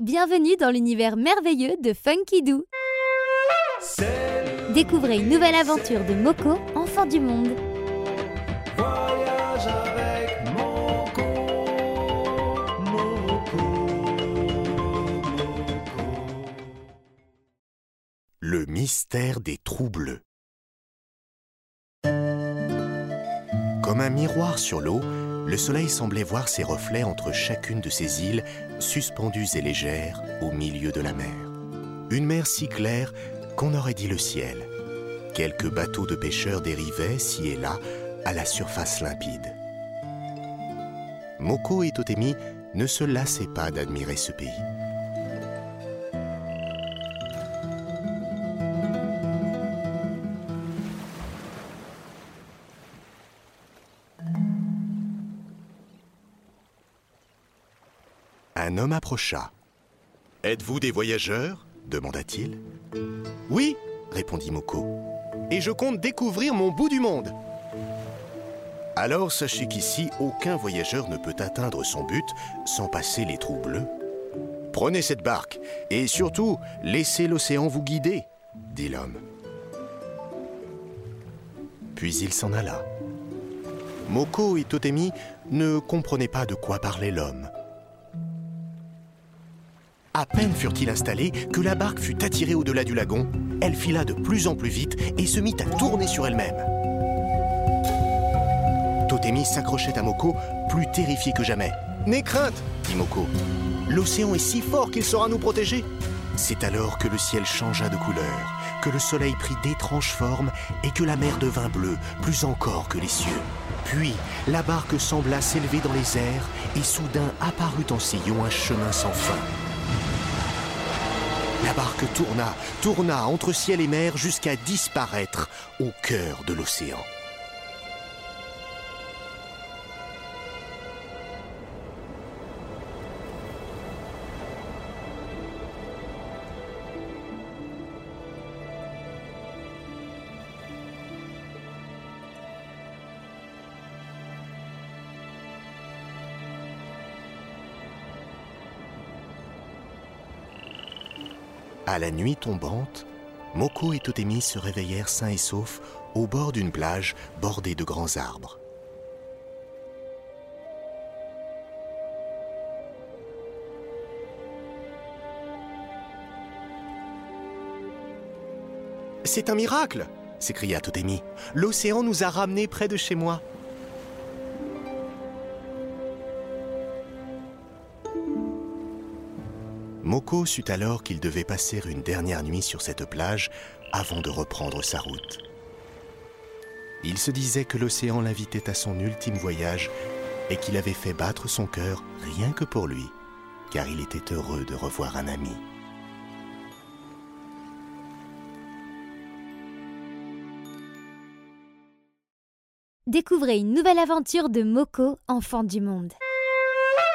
Bienvenue dans l'univers merveilleux de Funky Doo. Découvrez une nouvelle aventure de Moko, enfant du monde. Voyage avec Moko, Moko, Moko. Le mystère des trous bleus. Comme un miroir sur l'eau, le soleil semblait voir ses reflets entre chacune de ces îles, suspendues et légères au milieu de la mer. Une mer si claire qu'on aurait dit le ciel. Quelques bateaux de pêcheurs dérivaient, ci et là, à la surface limpide. Moko et Totemi ne se lassaient pas d'admirer ce pays. Un homme approcha. Êtes-vous des voyageurs demanda-t-il. Oui, répondit Moko. Et je compte découvrir mon bout du monde. Alors sachez qu'ici, aucun voyageur ne peut atteindre son but sans passer les trous bleus. Prenez cette barque et surtout, laissez l'océan vous guider, dit l'homme. Puis il s'en alla. Moko et Totemi ne comprenaient pas de quoi parlait l'homme. À peine furent-ils installés que la barque fut attirée au-delà du lagon. Elle fila de plus en plus vite et se mit à tourner sur elle-même. Totemi s'accrochait à Moko, plus terrifié que jamais. N'aie crainte, dit Moko. L'océan est si fort qu'il saura nous protéger. C'est alors que le ciel changea de couleur, que le soleil prit d'étranges formes et que la mer devint bleue, plus encore que les cieux. Puis la barque sembla s'élever dans les airs et soudain apparut en sillon un chemin sans fin. La barque tourna, tourna entre ciel et mer jusqu'à disparaître au cœur de l'océan. À la nuit tombante, Moko et Totemi se réveillèrent sains et saufs au bord d'une plage bordée de grands arbres. C'est un miracle s'écria Totemi. L'océan nous a ramenés près de chez moi. Moko sut alors qu'il devait passer une dernière nuit sur cette plage avant de reprendre sa route. Il se disait que l'océan l'invitait à son ultime voyage et qu'il avait fait battre son cœur rien que pour lui, car il était heureux de revoir un ami. Découvrez une nouvelle aventure de Moko, enfant du monde.